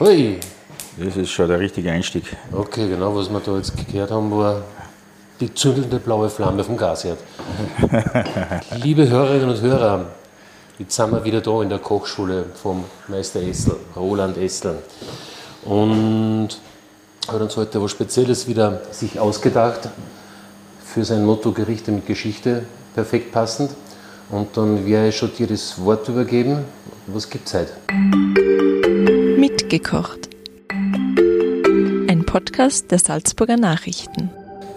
Hui. Das ist schon der richtige Einstieg. Okay, genau, was wir da jetzt gehört haben, war die zündelnde blaue Flamme vom Gasherd. Liebe Hörerinnen und Hörer, jetzt sind wir wieder da in der Kochschule vom Meister Essel, Roland Essel. Und hat uns heute was Spezielles wieder sich ausgedacht für sein Motto Gerichte mit Geschichte, perfekt passend. Und dann werde ich schon dir das Wort übergeben. Was gibt's heute? Mitgekocht. Ein Podcast der Salzburger Nachrichten.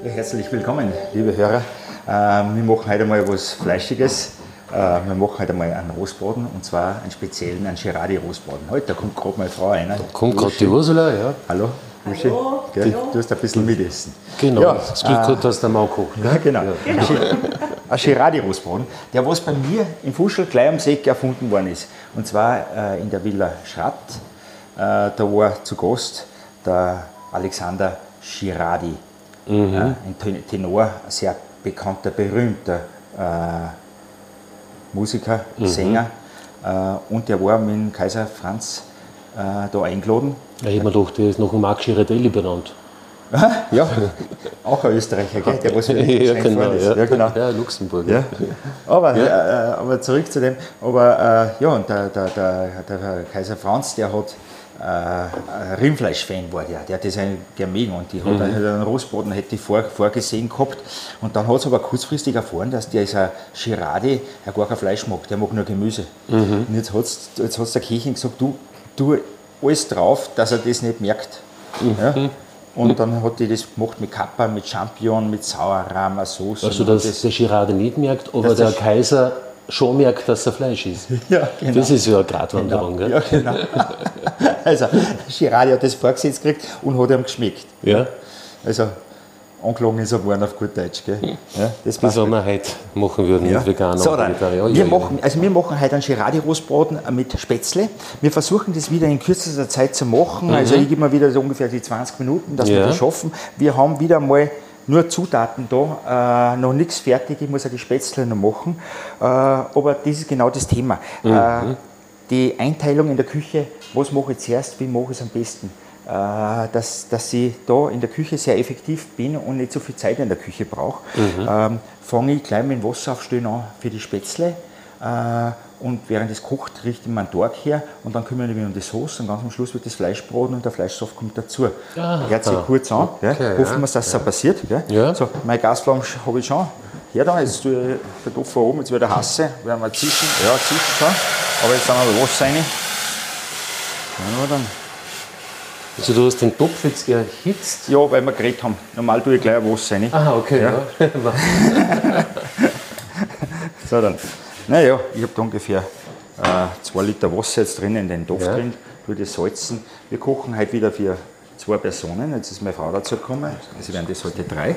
Ja, herzlich willkommen, liebe Hörer. Ähm, wir machen heute mal was Fleischiges. Äh, wir machen heute mal einen Rostbraten und zwar einen speziellen, einen Girardi-Rostbraten. Heute da kommt gerade meine Frau rein. Da kommt gerade die Ursula, ja. Hallo. Uschi. Hallo. Gell? Du hast ein bisschen mitessen. Genau, Ja, das geht gut, dass der Mau kocht. Ja, genau. Ein Girardi-Rostbraten, der was bei mir im Fuschel gleich am See erfunden worden ist. Und zwar äh, in der Villa Schratt. Äh, da war zu Gast der Alexander Girardi, äh, ein Ten- Tenor, ein sehr bekannter, berühmter äh, Musiker, Sänger. Äh, und der war mit dem Kaiser Franz da eingeladen. Ja, ich habe mir gedacht, der ist nach dem Marc Girardelli benannt. Ja, auch ein Österreicher, gell? der was ja, genau, ist. ja. Ja, genau. Ja, Luxemburg. Ja. Aber, Äh, äh, aber zurück zu dem. Aber äh, ja, und der, der, der, der Kaiser Franz, der hat äh, Rindfleisch-Fan war der. Der hat das mögen und die hat einen, einen Rostbraten hätte ich vor, vorgesehen gehabt. Und dann hat es aber kurzfristig erfahren, dass der ist ein Girardi, der gar kein Fleisch mag, der mag nur Gemüse. Und jetzt hat jetzt hat's der Kirchen gesagt, du, tu alles drauf, dass er das nicht merkt. Ja? Und dann hat die das gemacht mit Kappa, mit Champignon, mit Sauerrahm, Soße. Also, dass der Girardi nicht merkt, aber der der- Kaiser schon merkt, dass er Fleisch ist. Ja, genau. Das ist ja eine Gratwanderung, Ja, gell? genau. Also, Girardi hat das vorgesetzt gekriegt und hat ihm geschmeckt. Ja. Also, angelogen ist er geworden auf gut Deutsch. Gell? Ja, das Das, was wir heute machen würden mit Veganer So, dann. Ja, Wir ja, machen, also wir machen heute einen Girardi-Rostbraten mit Spätzle. Wir versuchen das wieder in kürzester Zeit zu machen. Also ich gebe mir wieder so ungefähr die 20 Minuten, dass wir Mhm. Ja. das schaffen. Wir haben wieder mal nur Zutaten da, äh, noch nichts fertig. Ich muss ja die Spätzle noch machen. Äh, aber das ist genau das Thema. Mhm. Äh, die Einteilung in der Küche, was mache ich zuerst, wie mache ich es am besten. Äh, dass, dass ich da in der Küche sehr effektiv bin und nicht so viel Zeit in der Küche brauche, ähm, fange ich gleich mit dem Wasser aufstellen an für die Spätzle. Äh, und während es kocht, richte ich meinen Tag her und dann kümmere ich mich um die Sauce und ganz am Schluss wird das Fleisch braten und der Fleischsaft kommt dazu. Aha. Hört sich kurz an. Okay, ja. Hoffen ja, wir, dass das passiert. Gell? Ja. So, meine Gasflamme habe ich schon. Her da, jetzt tue ich den Topf oben, jetzt wieder hasse, werden wir zischen. Ja, zischen schon. Aber jetzt sind wir Wasser rein. Ja, dann. Also du hast den Topf jetzt erhitzt. Ja, weil wir geredet haben. Normal tue ich gleich ein Wasser rein. Aha, okay. Ja. So, dann. Naja, ich habe da ungefähr äh, zwei Liter Wasser jetzt drin in den Topf Ja. drin. Tue das salzen. Wir kochen heute wieder für zwei Personen. Jetzt ist meine Frau dazu gekommen. Also werden das heute drei.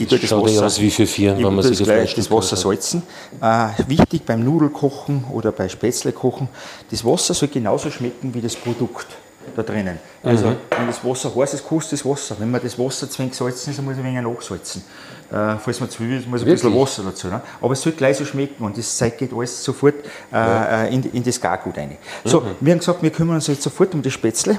Ich tue das Schaut Wasser, aus wie für vier, wenn man sich das, das gleich, das Wasser salzen. Äh, wichtig beim Nudelkochen oder bei Spätzle kochen, das Wasser soll genauso schmecken wie das Produkt da drinnen. Also Mhm. wenn das Wasser heiß ist, kostet das Wasser. Wenn man das Wasser zwingend salzen ist, dann muss ich ein wenig nachsalzen. Äh, falls man Zwiebeln ist, muss ein bisschen? Wasser dazu. Ne? Aber es soll gleich so schmecken und das Zeug geht alles sofort äh, in, in das Gargut rein. So, Mhm. wir haben gesagt, wir kümmern uns jetzt sofort um die Spätzle.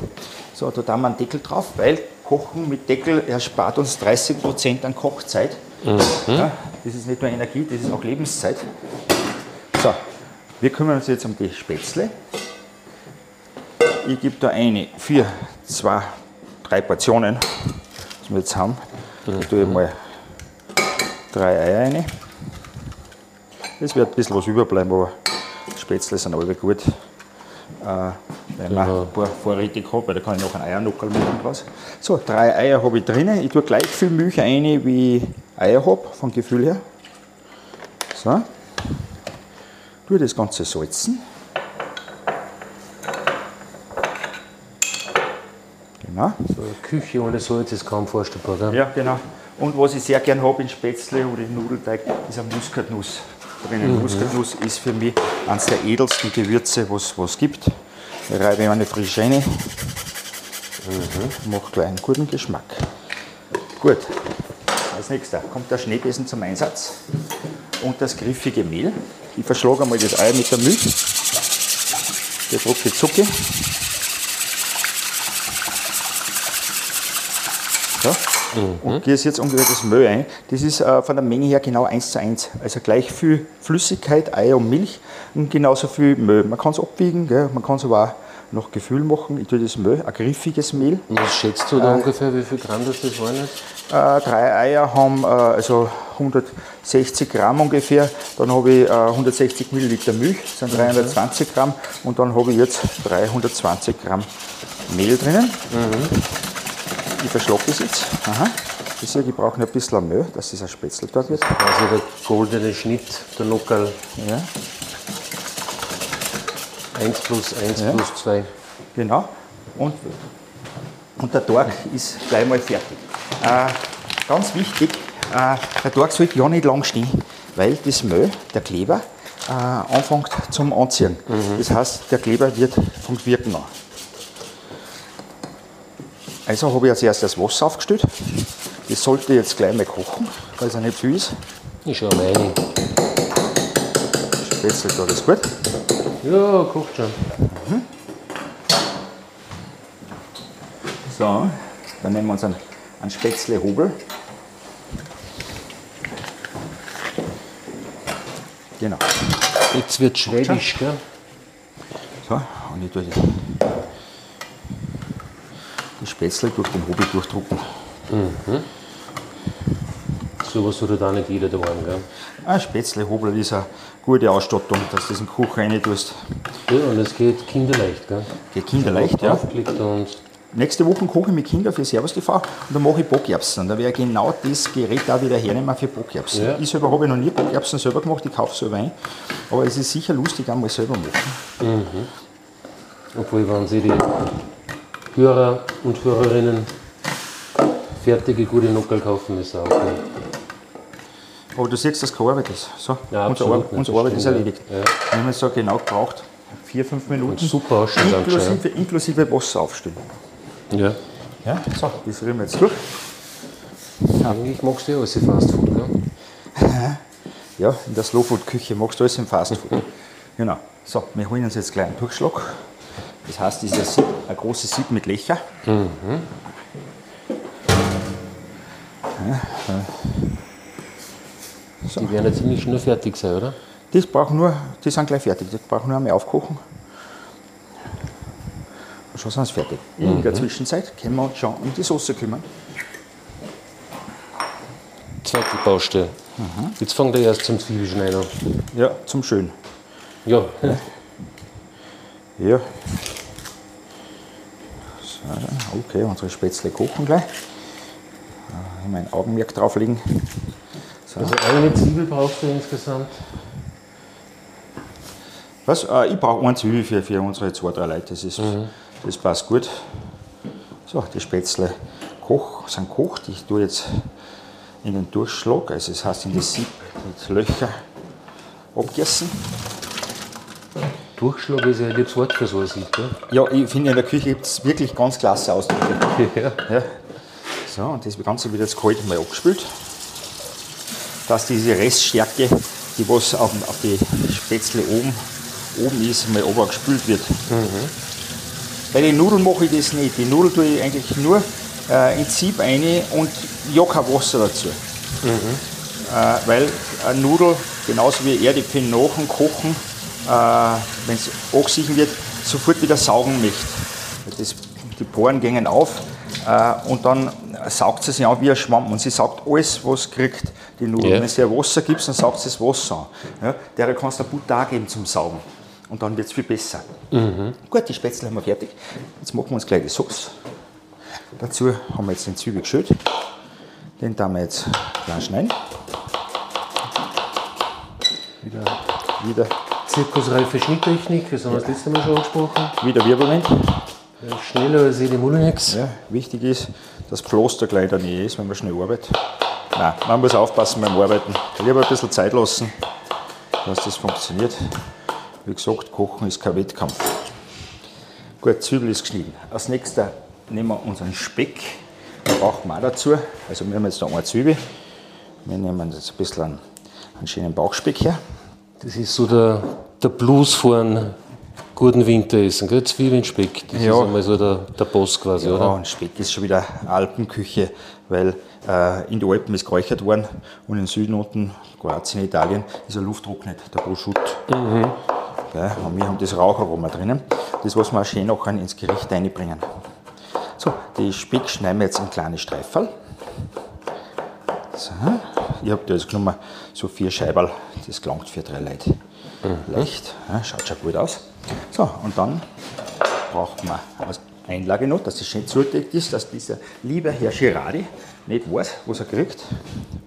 So, da tun wir einen Deckel drauf, weil Kochen mit Deckel erspart uns 30% an Kochzeit. Mhm. Ja, das ist nicht nur Energie, das ist auch Lebenszeit. So, wir kümmern uns jetzt um die Spätzle. Ich gebe da eine für zwei, drei Portionen, was wir jetzt haben. Da tue ich mal drei Eier rein. Es wird ein bisschen was überbleiben, aber Spätzle sind alle gut. Äh, weil man ein paar vorrätig habe, weil da kann ich noch einen Eiernockerl machen draus. So, drei Eier habe ich drinnen. Ich tue gleich viel Milch rein, wie ich Eier habe, vom Gefühl her. So. Tue das Ganze salzen. Genau. So eine Küche ohne Salz ist kaum vorstellbar. Gell? Ja, genau. Und was ich sehr gern habe in Spätzle oder in Nudelteig, ist eine Muskatnuss. Drinnen. Muskatnuss ist für mich eines der edelsten Gewürze, was es gibt. Ich reibe ich eine frische rein. Macht gleich einen guten Geschmack. Gut. Als nächster kommt der Schneebesen zum Einsatz und das griffige Mehl. Ich verschlage einmal das Ei mit der Milch. Der Tropfe Zucker. Ja? Und gieße jetzt ungefähr das Mehl ein. Das ist äh, von der Menge her genau 1 zu 1. Also gleich viel Flüssigkeit, Eier und Milch und genauso viel Mehl. Man kann es abwiegen, gell? man kann es aber auch nach Gefühl machen. Ich tue das Mehl, ein griffiges Mehl. Was schätzt du da ungefähr, wie viel Gramm das das waren jetzt? Äh, drei Eier haben äh, also 160 Gramm ungefähr. Dann habe ich äh, 160 Milliliter Milch, das sind 320 Gramm. Und dann habe ich jetzt 320 Gramm Mehl drinnen. Ich verschlag das jetzt. Aha. Ich sehe, die brauchen ein bisschen Mehl, dass das ein Spätzle dort wird. Also der goldene Schnitt, der Nockerl. Ja, 1 plus 1 Ja. plus 2. genau. Und, und der Tag ist gleich mal fertig. Äh, ganz wichtig, äh, der Tag sollte ja nicht lang stehen, weil das Mehl, der Kleber, äh, anfängt zum Anziehen. Das heißt, der Kleber wird vom Wirken an. Also habe ich als erstes das Wasser aufgestellt. Das sollte jetzt gleich mal kochen, weil es ja nicht viel ist. Ich schau mal rein. Spätzle da das gut. Ja, kocht schon. So, dann nehmen wir uns einen, einen Spätzle-Hobel. Genau. Jetzt wird schwäbisch, gell? So, und ich tue die Spätzle durch den Hobel durchdrucken. Sowas hat halt auch nicht jeder daheim, gell? Ein Spätzle-Hobel ist eine gute Ausstattung, dass du das in Küche rein tust. Ja, und es geht kinderleicht, gell? Geht kinderleicht, ja. Und Nächste Woche koche ich mit Kindern für Servus TV und dann mache ich Bockerbsen. Da werde ich genau das Gerät auch wieder hernehmen für Bockerbsen. Ja. Ich selber habe noch nie Bockerbsen selber gemacht, ich kaufe selber ein. Aber es ist sicher lustig, einmal selber machen. Obwohl, wenn Sie die Hörer und Hörerinnen fertige, gute Nockerl kaufen, ist auch okay. Aber du siehst, dass keine Arbeit ist. So, Ja, unsere, absolut Ar nicht, unsere Arbeit ist erledigt. ja. Wir haben jetzt so genau gebraucht, vier, fünf Minuten. Und super ausschaut Inklusive, inklusive Wasser aufstellen. Ja. Ja, so, das rühren wir jetzt durch. Eigentlich magst du ja alles Fast Food, gell? Ja, in der Slowfood-Küche magst du alles im Fastfood. genau. So, wir holen uns jetzt gleich einen Durchschlag. Das heißt, das ist ein, Sieb, ein großes Sieb mit Löcher. Die werden ja ziemlich schnell fertig sein, oder? Das brauchen nur, die sind gleich fertig. Die brauchen nur einmal aufkochen. Und schon sind sie fertig. In der Zwischenzeit können wir uns schon um die Soße kümmern. Zweite Baustelle. Jetzt fängt er erst zum Zwiebelschneiden an. Ja, zum Schön. Ja, Ja. So, okay, unsere Spätzle kochen gleich. Da mein Augenmerk drauflegen. So. also eine Zwiebel brauchst du insgesamt. Was? Äh, ich brauche eine Zwiebel für, für unsere zwei, drei Leute. Das, ist, das passt gut. So, die Spätzle koch, sind kocht. Ich tue jetzt in den Durchschlag, also das heißt in das Sieb mit Löcher abgießen. Durchschlag ist ja jetzt Wort für so ein Sieb, gell? Ja, ich finde in der Küche gibt es wirklich ganz klasse Ausdrücke. Ja. Ja. So, und das Ganze wird jetzt kalt mal abgespült. Dass diese Reststärke, die was auf, auf die Spätzle oben, oben ist, mal abgespült wird. Bei den Nudeln mache ich das nicht. Die Nudeln tue ich eigentlich nur äh, ins Sieb rein und ja kein Wasser dazu. Äh, weil eine Nudel, genauso wie Erdäpfel nach dem Kochen, wenn es angesichen wird, sofort wieder saugen möchte. Das, die Poren gehen auf äh, und dann saugt sie sich an wie ein Schwamm und sie saugt alles, was kriegt, die Nudel. Ja. Wenn du ihr Wasser gibst, dann saugt sie das Wasser an. Ja, der kannst du Butter auch geben zum Saugen und dann wird es viel besser. Gut, die Spätzle haben wir fertig. Jetzt machen wir uns gleich die Sauce. Dazu haben wir jetzt den Zwiebel geschält. Den tun wir jetzt klein schneiden. Wieder, wieder, Zirkusreife Schnitttechnik, das haben wir das letzte Mal schon angesprochen. wieder Wirbelwind. Ja, Schneller als jede Mulinex. Ja, wichtig ist, dass Pflaster gleich in der Nähe ist, wenn man schnell arbeitet. Nein, man muss aufpassen beim Arbeiten. Lieber ein bisschen Zeit lassen, dass das funktioniert. Wie gesagt, Kochen ist kein Wettkampf. Gut, Zwiebel ist geschnitten. Als nächster nehmen wir unseren Speck. Den brauchen wir auch dazu. Also wir haben jetzt da eine Zwiebel. Wir nehmen jetzt ein bisschen einen, einen schönen Bauchspeck her. Das ist so der, der Blues von guten Winteressen, gell? Zwiebeln, Speck. Das Ja. ist einmal so der, der Boss quasi, Ja, oder? und Speck ist schon wieder Alpenküche, weil äh, in den Alpen ist geräuchert worden und im Süden unten, Kroatien, Italien, ist er lufttrocknet, der Prosciutto. Gell, und wir haben das Raucharoma drinnen, das was wir auch schön nachher ins Gericht reinbringen. So, die Speck schneiden wir jetzt in kleine Streiferl. So, ich habe da jetzt genommen so vier Scheiberl, das gelangt für drei Leute. Leicht, ja, schaut schon gut aus. So, und dann braucht man als Einlage noch, dass es schön zugedeckt ist, dass dieser liebe Herr Girardi nicht weiß, was er kriegt,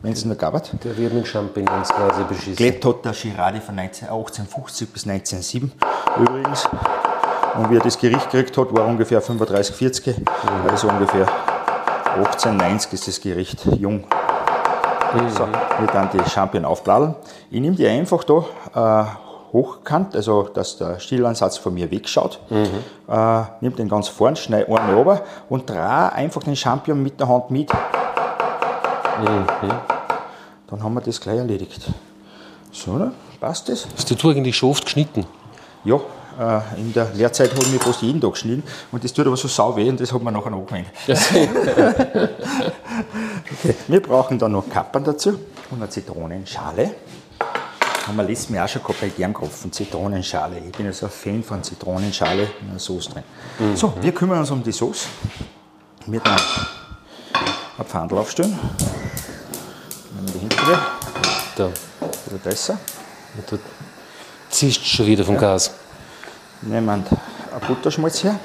wenn es ihn noch gab. Der wird mit Champignons quasi beschissen. Gelebt hat der Girardi von 19, 1850 bis 1907 übrigens. Und wie er das Gericht gekriegt hat, war ungefähr 35, 40. Also ungefähr 1890 ist das Gericht jung. So, wir dann die Champignon aufbladeln. Ich nehme die einfach da äh, hochkant, also dass der Stielansatz von mir wegschaut. Äh, nehme den ganz vorn, schneide einen runter und drehe einfach den Champignon mit der Hand mit. Dann haben wir das gleich erledigt. So, ne? passt das? Hast du eigentlich schon oft geschnitten? Ja, äh, in der Lehrzeit habe ich mich fast jeden Tag geschnitten und das tut aber so sau weh und das hat man nachher angewendet. Okay, wir brauchen dann noch Kapern dazu und eine Zitronenschale. Haben wir letztes Mal auch schon gehabt bei Gernkropfen, Zitronenschale. Ich bin also ein Fan von Zitronenschale in einer Soße drin. So, wir kümmern uns um die Soße. Wir dann ein Pfandl aufstellen. Nehmen wir die hintere, Da. oder besser. Du ziehst schon wieder vom Gas. Nehmen wir einen Butterschmalz her.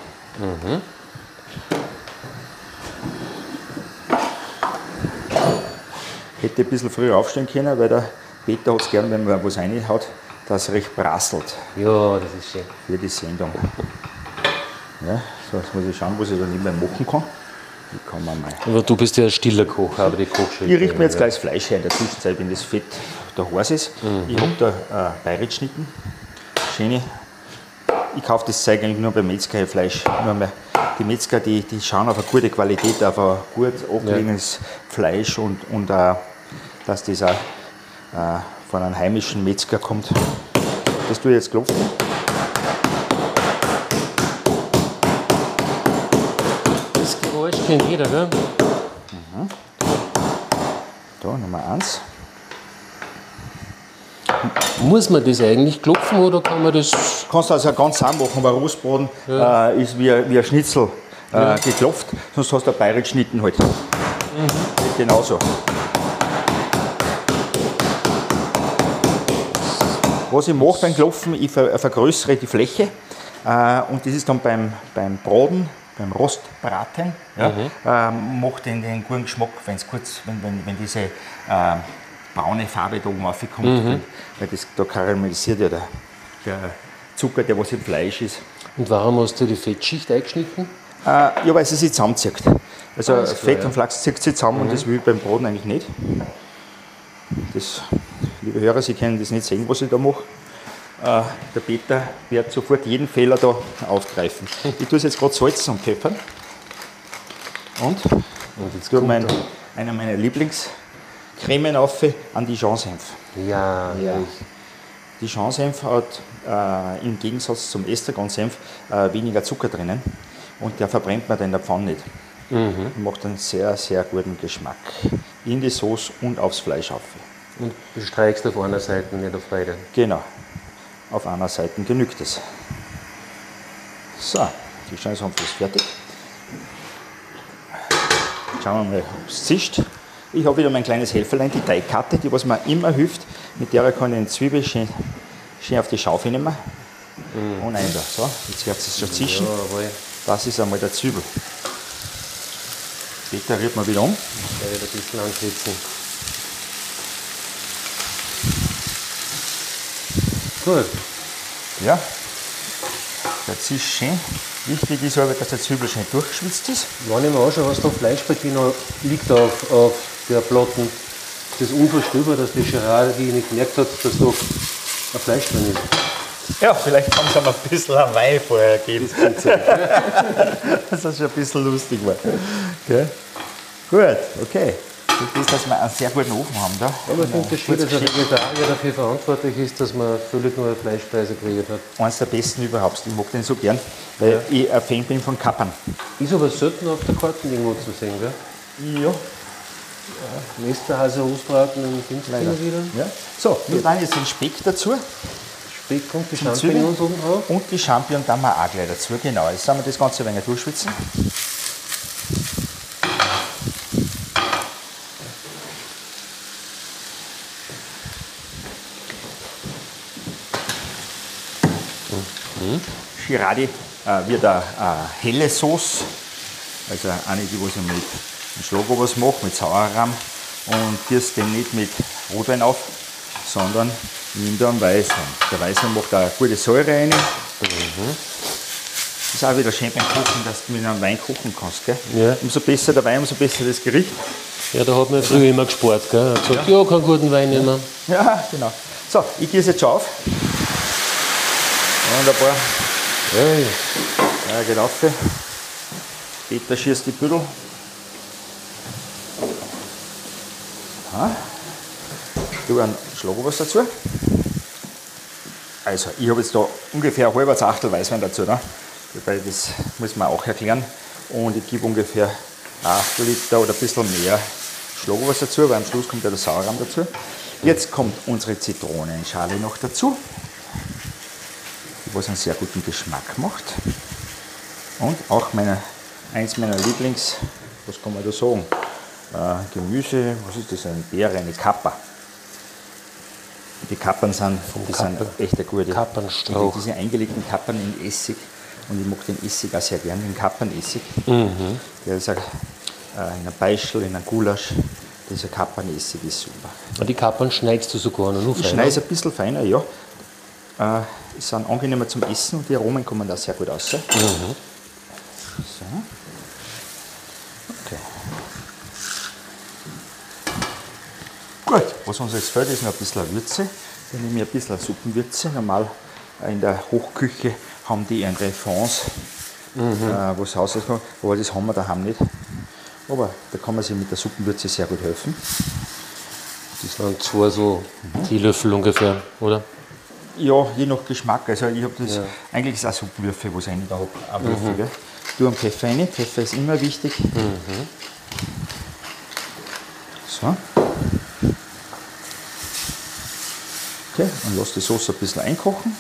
Hätte ein bisschen früher aufstehen können, weil der Peter hat es gern, wenn man was reinhaut, dass es recht prasselt Ja, das ist schön. für die Sendung. Ja, so, jetzt muss ich schauen, was ich da nebenbei machen kann. Ich kann man mal. Aber du bist ja ein stiller Koch, aber die Kochschule. Ich richte mir jetzt gleich das Fleisch her in der Zwischenzeit, wenn das Fett da heiß ist. Ich habe da äh, Bayritschnitten. Schöne. Ich kaufe das Zeug eigentlich nur beim Metzgerfleisch. Nur mehr. Die Metzger, die, die schauen auf eine gute Qualität, auf ein gut abgelegenes Fleisch und, und äh, dass das auch äh, von einem heimischen Metzger kommt. Das tue ich jetzt klopfen. Das Geräusch kennt jeder, gell? Da, Nummer eins. Muss man das eigentlich klopfen oder kann man das. kannst du also ganz sauber machen, aber Rostbraten äh, ist wie, ein- wie ein Schnitzel äh, geklopft, sonst hast du ein Bayerisch geschnitten halt. Geht Genauso. Was ich mache beim Klopfen, ich ver vergrößere die Fläche äh, und das ist dann beim, beim Braten, beim Rostbraten, ja, ähm, macht den, den guten Geschmack, wenn's kurz, wenn, wenn, wenn diese äh, braune Farbe da oben raufkommt, weil, weil das, da karamellisiert ja der, der Zucker, der was im Fleisch ist. Und warum hast du die Fettschicht eingeschnitten? Äh, ja, weil sie sich zusammenzieht. Also klar, Fett ja. und Flachs zieht sich zusammen und das will ich beim Braten eigentlich nicht. Das, liebe Hörer, Sie können das nicht sehen, was ich da mache. Äh, der Peter wird sofort jeden Fehler da aufgreifen. Ich tue es jetzt gerade salzen und peppern. Und Und jetzt tue kommt mein, er. einer meiner Lieblingscremen auf an die Jean-Senf. Ja, ja. Die Jean-Senf hat äh, im Gegensatz zum Estragon-Senf äh, weniger Zucker drinnen und der verbrennt man dann in der Pfanne nicht. Und Macht einen sehr, sehr guten Geschmack in die Sauce und aufs Fleisch auf. Und du streichst auf einer Seite, nicht auf beide. Genau, auf einer Seite genügt es. So, die Jean-Senf ist fertig. Schauen wir mal, ob es zischt. Ich habe wieder mein kleines Helferlein, die Teigkarte, die was mir immer hilft. Mit der kann ich den Zwiebel schön, schön auf die Schaufel nehmen. Und ein da. So, jetzt wird es schon zischen. Jawohl. Das ist einmal der Zwiebel. Später rührt man wieder um. Da wird ein bisschen anschwitzen. Gut. Ja. Der Zisch schön. Wichtig ist aber, dass der Zwiebel schön durchgeschwitzt ist. Wenn ich mir anschaue, was da Fleisch bei dir noch liegt auf, auf der Platten, das ist unvorstellbar, dass die Gerade die nicht gemerkt hat, dass da ein Fleisch drin ist. Ja, vielleicht haben sie aber ein bisschen ein Wein vorher gegeben. dass das schon ein bisschen lustig war. Gell? Gut, okay. Das ist, dass wir einen sehr guten Ofen haben. Da. Aber ich finde das schön, dass ein Vegetarier dafür verantwortlich ist, dass man völlig nur eine Fleischspeise kreiert hat. Eines der besten überhaupt. Ich mag den so gern, weil Ja. ich ein Fan bin von Kappern. Ist aber selten auf der Karte irgendwo zu sehen, gell? Ja, Westerhase Ostbraten in Finch leider. immer wieder. Ja. So, wir tun jetzt den Speck dazu Speck und die Zwiebeln. Champignons oben drauf. und die Champion tun wir auch gleich dazu. Genau, jetzt sagen wir das Ganze ein wenig durchschwitzen. Girardi äh, wird eine, eine helle Sauce, also eine, die was ich mit dem Schlagobers mache, mit Sauerrahm und gießt den nicht mit Rotwein auf, sondern nehme da einen Weißwein. Der Weißwein macht eine gute Säure rein. Das ist auch wieder schön beim Kochen, dass du mit einem Wein kochen kannst. Gell? Ja. Umso besser der Wein, umso besser das Gericht. Ja, da hat man früher immer gespart, gell? Hat gesagt, ja, keinen guten Wein nehmen. Ja, genau. So, ich gieße jetzt schon auf. Wunderbar. Ja, ja. Ja, geht auf. Peter schießt die Büdel. Ja. Tu einen Schlagobers dazu. Also, ich habe jetzt da ungefähr ein halbes Achtel Weißwein dazu. Ne? Wobei, das muss man auch erklären. Und ich gebe ungefähr ein Achtel Liter oder ein bisschen mehr Schlagobers dazu, weil am Schluss kommt ja der Sauerrahm dazu. Jetzt kommt unsere Zitronenschale noch dazu was einen sehr guten Geschmack macht. Und auch meine, eins meiner Lieblings, was kann man da sagen? Äh, Gemüse, was ist das? Eine Beere, eine Kappa. Die Kappern sind, die sind Kappe. echt eine gute. Kappernstrauch. Diese eingelegten Kappern in Essig. Und ich mag den Essig auch sehr gern, den Kappernessig. Der ist auch, äh, in einem Beischel, in einem Gulasch. Dieser Kappernessig ist super. Und die Kapern schneidest du sogar noch Ich feiner. schneide es ein bisschen feiner, ja. Äh, sind angenehmer zum Essen und die Aromen kommen da sehr gut raus. So. Okay. Gut, was uns jetzt fehlt, ist noch ein bisschen Würze. Dann nehme ich ein bisschen Suppenwürze. Normal äh, in der Hochküche haben die andere Fonds, äh, was rauskommt, aber das haben wir daheim nicht. Aber da kann man sich mit der Suppenwürze sehr gut helfen. Das sind zwei so Teelöffel ungefähr, oder? Ja, je nach Geschmack. Also ich habe das, Ja. eigentlich ist es auch Suppenwürfel, was ich da habe. Ein Würfel, gell? Du am Pfeffer rein. Pfeffer ist immer wichtig. So. Okay, und lass die Soße ein bisschen einkochen.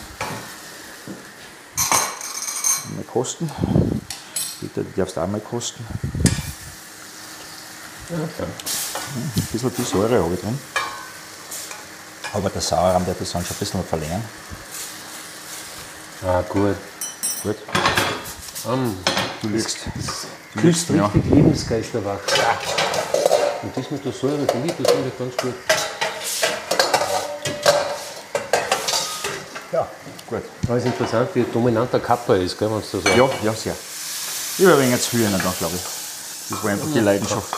Mal kosten. Bitte, du darfst auch mal kosten. Ein bisschen viel Säure habe ich drin. Aber der Sauerrahm wird das dann schon ein bisschen verlängern. Ah, gut. Gut. Um, Du lügst. Du lügst, ja. richtig Lebensgeister wach. Und das mit der Säure, finde ich persönlich ganz gut. Ja, gut. Aber es ist interessant, wie dominant der Kappa ist, gell, wenn du das sagst. Ja, ja, sehr. Ich habe ein wenig zu viel rein, dann, glaube ich. Das war einfach die Leidenschaft.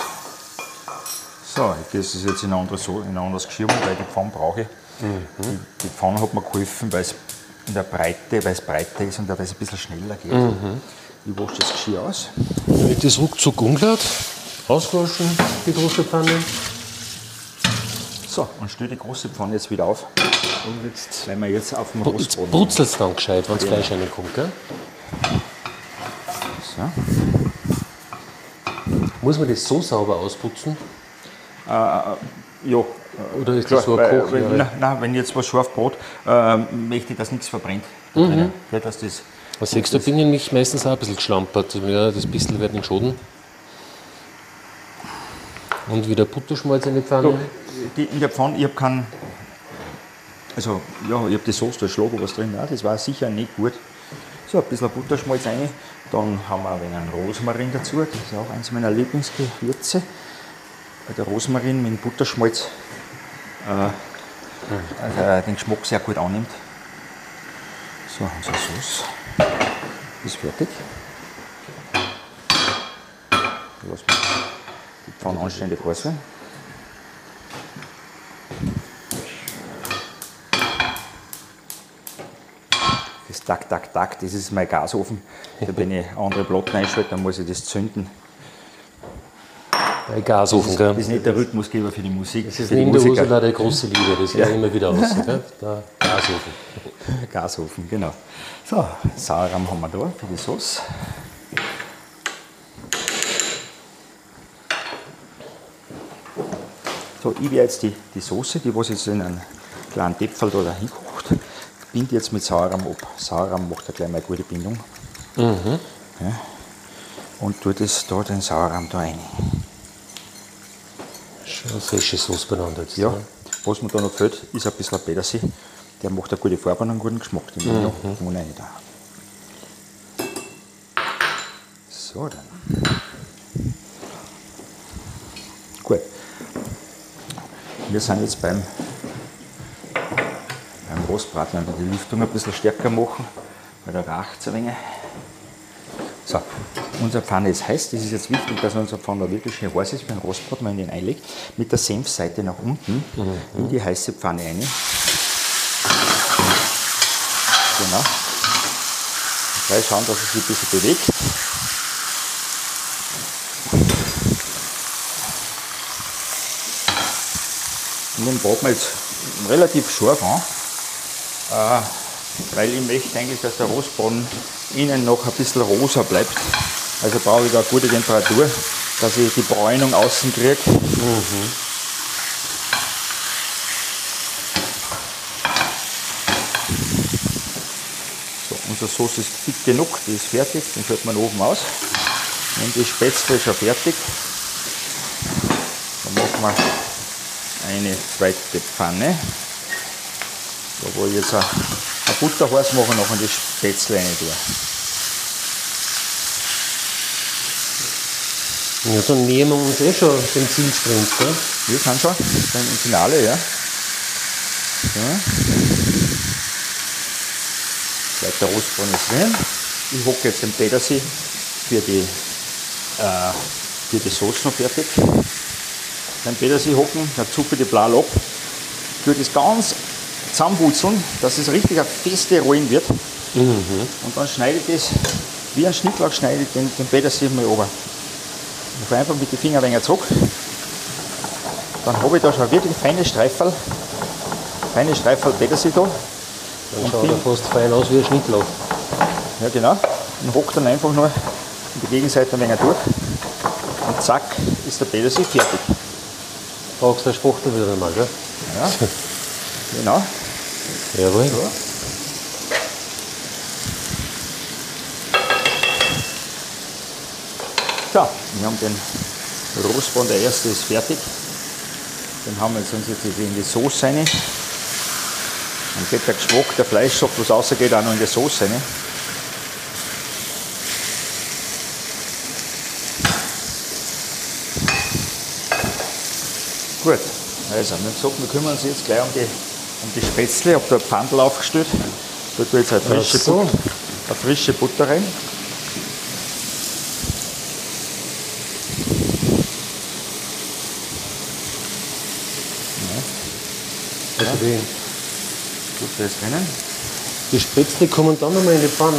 So, ich gieße das jetzt in ein anderes, so in ein anderes Geschirr, weil die Pfanne brauche ich. Die, die Pfanne hat mir geholfen, weil es in der Breite, weil es breiter ist und weil es ein bisschen schneller geht. Ich wasche das Geschirr aus. Wird das ruckzuck unglaut? Auswaschen, die große Pfanne. So, und stelle die große Pfanne jetzt wieder auf. Und jetzt, weil wir jetzt auf dem Jetzt Rostboden brutzelt es dann gescheit, wenn das Fleisch reinkommt, gell? so. Muss man das so sauber ausputzen? Ja, Oder ist Klar, das so ein Koch? wenn, nein, nein, wenn ich jetzt was scharf brot, ähm, möchte ich, dass nichts verbrennt. drinnen. Ja, dass das, Was siehst du, bin ich nämlich meistens auch ein bisschen geschlampert. Ja, das bisschen wird nicht schaden. Und wieder Butterschmalz in die Pfanne. die, in der Pfanne, ich habe keinen. Also, ja, ich habe die Soße, da ist Schlager was drin. Ja, das war sicher nicht gut. So, ein bisschen Butterschmalz rein. Dann haben wir ein wenig Rosmarin dazu. Das ist auch eines meiner Lieblingsgewürze. Der Rosmarin mit dem Butterschmalz äh, also, den Geschmack sehr gut annimmt. So, unsere Sauce ist fertig. Lassen wir anständig heiß werden. Das Tak, Tak, Tak, das ist mein Gasofen. Da wenn ich andere Platten einschalte, dann muss ich das zünden. Ein Gasofen, Das gell? ist nicht der Rhythmusgeber für die Musik. Das ist neben der. Ursula der große Liebe, das ja. immer wieder aus. Gell? Der Gasofen. Gasofen, genau. So, Sauerrahm haben wir da für die Sauce. So, ich werde jetzt die, die Soße, die was jetzt in einen kleinen Töpfel da hinkocht, binde jetzt mit Sauerrahm ab. Sauerrahm macht ja gleich mal eine gute Bindung. Ja. Und tue das da den Sauerrahm da rein. Schon frische Sauce beieinander jetzt. Ja, ne? was mir da noch fehlt, ist ein bisschen Petersil. Der macht eine gute Farbe und einen guten Geschmack. Den mhm. noch da. So, dann. Gut. Wir sind jetzt beim, beim Rostbraten, wenn wir die Lüftung ein bisschen stärker machen, weil da raucht es ein wenig. So, unsere Pfanne ist heiß. Das ist jetzt wichtig, dass unsere Pfanne wirklich schön heiß ist, wenn Rostbrat man den einlegt. Mit der Senfseite nach unten in die heiße Pfanne rein. Genau. Gleich schauen, dass es sich ein bisschen bewegt. Den braten wir jetzt relativ scharf an, äh, weil ich möchte eigentlich, dass der Rostbraten innen noch ein bisschen rosa bleibt. Also brauche ich da eine gute Temperatur, dass ich die Bräunung außen kriege. So, unsere Soße ist dick genug, die ist fertig, den fällt man oben aus. Und die Spätzle ist schon fertig. Dann machen wir eine zweite Pfanne, da wo ich jetzt ein ein Butter heiß machen und nachher die Spätzle rein tue. Ja, dann nähern wir uns eh schon dem Zielsprint. Gell? Wir sind schon im Finale, ja. ja. Zweiter Rostbraten ist drin. Ich hocke jetzt den Petersil für die, äh, für die Soße noch fertig. Den Petersil hocken, dann zupfe ich die Blal ab, tue das ganz zusammenwurzeln, dass es richtig eine feste Rollen wird. Und dann schneide ich das, wie ein Schnittlauch schneide ich den, den Petersil mal runter. Ich fahre einfach mit den Fingern ein wenig zurück. Dann habe ich da schon wirklich feine Streifel, feine Streifel Petersil da. Dann schaut er fast fein aus wie ein Schnittlauch. Ja genau. Und hock dann einfach nur in die Gegenseite ein wenig durch. Und zack, ist der Petersil fertig. Brauchst du eine Spachtel wieder mal, gell? Ja. genau. Jawohl. So, wir haben den Rostbraten, der erste ist fertig. Den haben wir jetzt uns jetzt in die Soße rein. Dann geht der Geschmack, der Fleischsaft, was rausgeht, auch noch in die Soße rein. Gut, also, wir haben gesagt, wir kümmern uns jetzt gleich um die, um die Spätzle. Ich habe da ein Pfandel aufgestellt. Da tue ich jetzt eine frische, so. Butter, eine frische Butter rein. Also die, Butter ist drinnen. die Spätzle kommen dann nochmal in die Pfanne.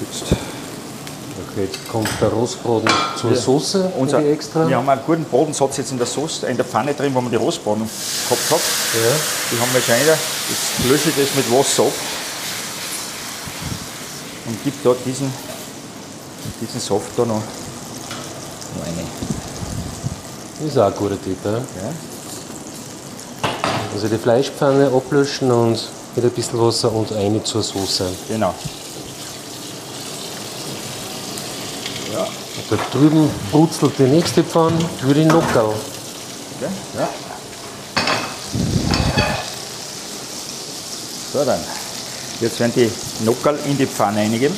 Jetzt Okay, jetzt kommt der Rostbraten zur Soße, Unser, extra. Wir haben einen guten Bodensatz jetzt in der Soße, in der Pfanne drin, wo wir die Rostbraten gehabt haben. Ja. Die haben wir schon rein. Jetzt lösche ich das mit Wasser ab und gebe dort diesen, diesen Saft da noch, noch rein. Das ist auch ein guter Tipp. Ja? Ja. Also die Fleischpfanne ablöschen und mit ein bisschen Wasser und eine zur Soße. Genau. Ja. Da drüben brutzelt die nächste Pfanne für die Nockerl. Okay. ja. So dann. Jetzt werden die Nockerl in die Pfanne reingeben.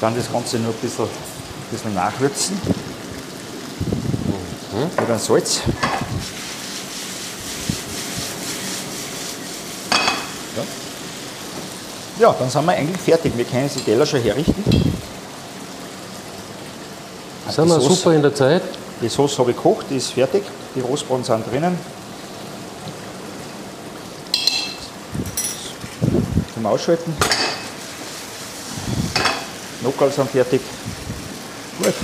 Dann das Ganze nur ein bisschen, ein bisschen nachwürzen. Mit einem Salz. Ja, dann sind wir eigentlich fertig. Wir können die Teller schon herrichten. Sind wir Sauce, super in der Zeit. Die Sauce habe ich gekocht, die ist fertig. Die Rostbohnen sind drinnen. Zum Ausschalten. Nockerl sind fertig. Gut.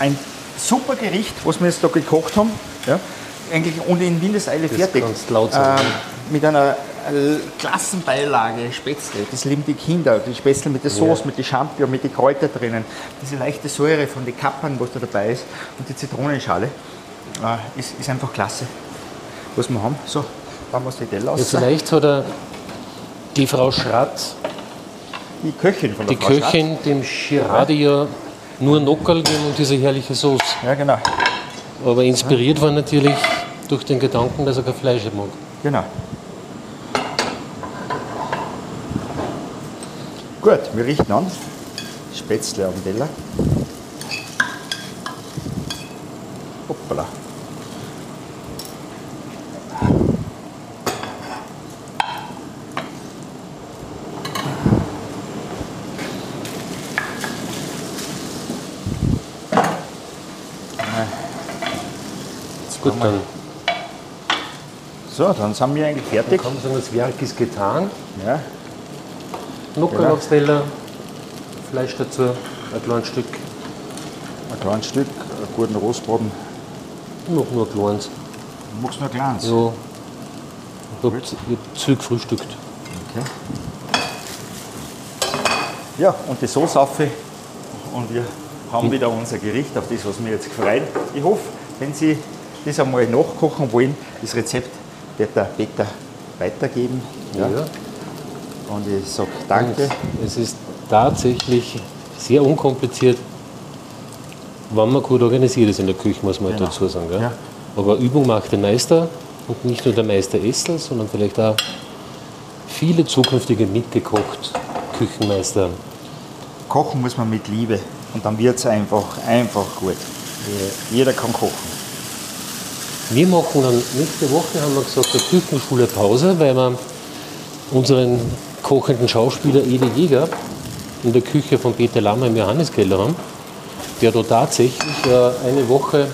Ein super Gericht, was wir jetzt da gekocht haben. Ja. Eigentlich ohne in Windeseile fertig. Ganz laut sein, ähm, mit einer Klassenbeilage Spätzle. Das lieben die Kinder. Die Spätzle mit der Soße, mit den Champignons, mit den Kräutern drinnen. Diese leichte Säure von den Kappern, was da dabei ist. Und die Zitronenschale. Äh, ist, ist einfach klasse. Was wir haben. So, wir uns die Teller aus. Ja, vielleicht hat er die Frau Schratt, Die Köchin von der die Frau Schratt. Köchin, dem Girardi ja nur Nockerl gegeben und diese herrliche Sauce. Ja, genau. Aber inspiriert war natürlich durch den Gedanken, dass er kein Fleisch mag. Genau. Gut, wir richten an. Spätzle am Teller. Hoppala. Gut, dann So, dann sind wir eigentlich fertig. kann man sagen, das Werk ist getan. Ja, Nockerl Genau. aufs Teller, Fleisch dazu, ein kleines Stück, ein kleines Stück, einen guten Rostbraten. noch nur ein kleines. Magst du nur kleins? Ja, ich habe hab zu gefrühstückt. Okay. Ja, und die Soße auf. Und wir haben wieder unser Gericht, auf das, was wir jetzt gefreut. Ich hoffe, wenn Sie das einmal nachkochen wollen, das Rezept wird der Peter weitergeben. Ja. Ja. Und ich sage danke. Und es ist tatsächlich sehr unkompliziert, wenn man gut organisiert ist in der Küche, muss man Genau. dazu sagen. Ja. Aber Übung macht den Meister und nicht nur der Meister Essel, sondern vielleicht auch viele zukünftige mitgekocht Küchenmeister. Kochen muss man mit Liebe und dann wird es einfach, einfach gut. Jeder kann kochen. Wir machen dann nächste Woche, haben wir gesagt, eine Küchenschule Pause, weil wir unseren kochenden Schauspieler Ede Jäger in der Küche von Peter Lammer im Johanneskeller haben, der da tatsächlich äh, eine Woche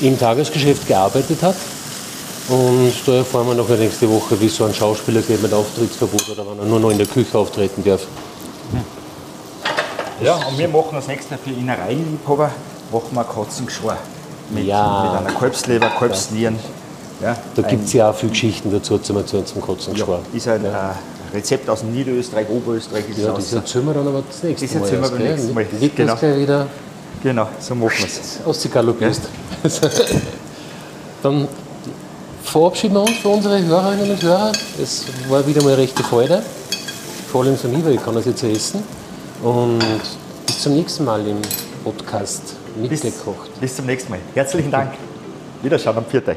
im Tagesgeschäft gearbeitet hat. Und da erfahren wir nachher nächste Woche, wie so ein Schauspieler geht mit Auftrittsverbot oder wenn er nur noch in der Küche auftreten darf. Ja, und wir machen das nächste für Innereienliebhaber, machen wir Katzengeschwür. Mit, Ja. mit einer Kalbsleber, Kalbsnieren. Ja, Da ein- gibt es ja auch viel Geschichten dazu zum Erzählen zum Ja, Katzengeschwür. ist ein äh, Rezept aus Niederösterreich, Oberösterreich. Ist Ja, das erzählen wir dann aber das nächste Das Mal. erzählen wir beim nächsten Mal. Nicht Genau. gleich wieder Genau, so machen wir es. ausgaloppierst. dann verabschieden wir uns für unsere Hörerinnen und Hörer. Es war wieder mal eine rechte Freude. Vor allem für mich, weil ich kann das jetzt essen. Und bis zum nächsten Mal im Podcast Bis, mitgekocht. bis zum nächsten Mal. Herzlichen Dank. Wiederschauen am Viertag.